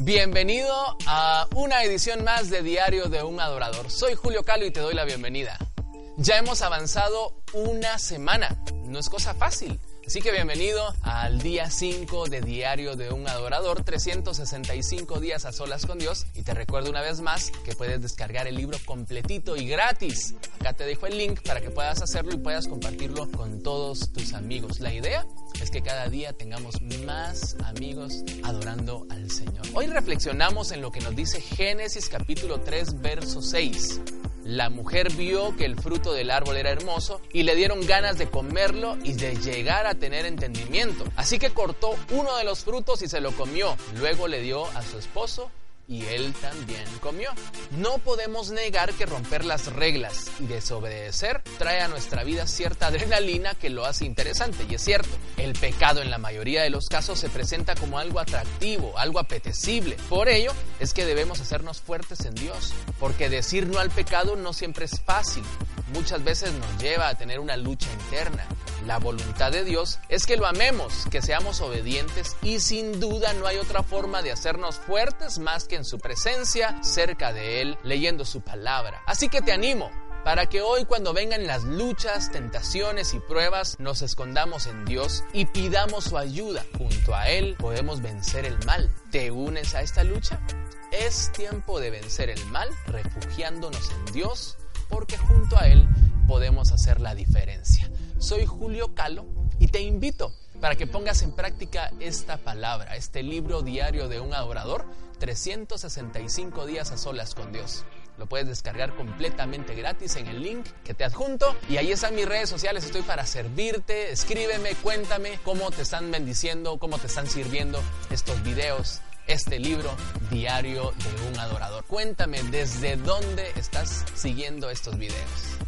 Bienvenido a una edición más de Diario de un Adorador. Soy Julio Calo y te doy la bienvenida. Ya hemos avanzado una semana. No es cosa fácil. Así que bienvenido al día 5 de Diario de un Adorador, 365 días a solas con Dios. Y te recuerdo una vez más que puedes descargar el libro completito y gratis. Acá te dejo el link para que puedas hacerlo y puedas compartirlo con todos tus amigos. La idea es que cada día tengamos más amigos adorando al Señor. Hoy reflexionamos en lo que nos dice Génesis capítulo 3, verso 6. La mujer vio que el fruto del árbol era hermoso y le dieron ganas de comerlo y de llegar a tener entendimiento. Así que cortó uno de los frutos y se lo comió. Luego le dio a su esposo y él también comió. No podemos negar que romper las reglas y desobedecer trae a nuestra vida cierta adrenalina que lo hace interesante. Y es cierto, el pecado en la mayoría de los casos se presenta como algo atractivo, algo apetecible. Por ello es que debemos hacernos fuertes en Dios, porque decir no al pecado no siempre es fácil. Muchas veces nos lleva a tener una lucha interna. La voluntad de Dios es que lo amemos, que seamos obedientes y sin duda no hay otra forma de hacernos fuertes más que en su presencia, cerca de Él, leyendo su palabra. Así que te animo para que hoy cuando vengan las luchas, tentaciones y pruebas, nos escondamos en Dios y pidamos su ayuda. Junto a Él podemos vencer el mal. ¿Te unes a esta lucha? Es tiempo de vencer el mal refugiándonos en Dios porque junto a Él podemos hacer la diferencia. Soy Julio Calo y te invito para que pongas en práctica esta palabra, este libro diario de un adorador, 365 días a solas con Dios. Lo puedes descargar completamente gratis en el link que te adjunto y ahí están mis redes sociales, estoy para servirte, escríbeme, cuéntame cómo te están bendiciendo, cómo te están sirviendo estos videos, este libro diario de un adorador. Cuéntame desde dónde estás siguiendo estos videos.